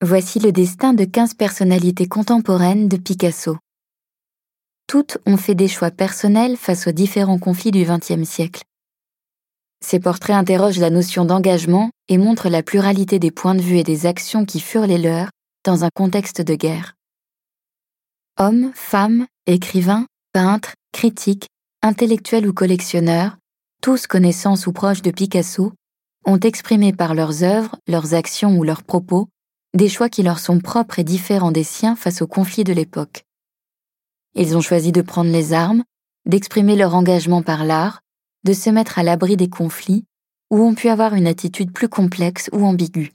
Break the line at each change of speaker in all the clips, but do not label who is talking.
Voici le destin de 15 personnalités contemporaines de Picasso. Toutes ont fait des choix personnels face aux différents conflits du XXe siècle. Ces portraits interrogent la notion d'engagement et montrent la pluralité des points de vue et des actions qui furent les leurs dans un contexte de guerre. Hommes, femmes, écrivains, peintres, critiques, intellectuels ou collectionneurs, tous connaissants ou proches de Picasso, ont exprimé par leurs œuvres, leurs actions ou leurs propos des choix qui leur sont propres et différents des siens face aux conflits de l'époque. Ils ont choisi de prendre les armes, d'exprimer leur engagement par l'art, de se mettre à l'abri des conflits, ou ont pu avoir une attitude plus complexe ou ambiguë.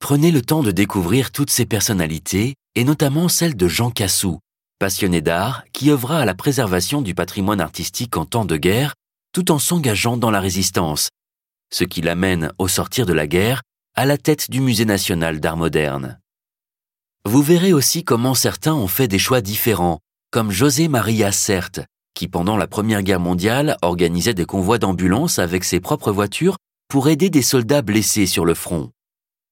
Prenez le temps de découvrir toutes ces personnalités, et notamment celle de Jean Cassou, passionné d'art qui œuvra à la préservation du patrimoine artistique en temps de guerre, tout en s'engageant dans la résistance, ce qui l'amène, au sortir de la guerre, à la tête du Musée national d'art moderne. Vous verrez aussi comment certains ont fait des choix différents, comme José Maria Cert, qui pendant la Première Guerre mondiale organisait des convois d'ambulances avec ses propres voitures pour aider des soldats blessés sur le front,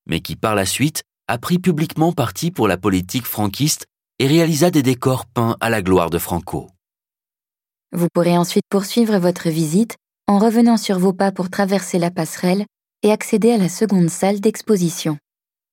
mais qui par la suite a pris publiquement parti pour la politique franquiste et réalisa des décors peints à la gloire de Franco.
Vous pourrez ensuite poursuivre votre visite en revenant sur vos pas pour traverser la passerelle et accéder à la seconde salle d'exposition.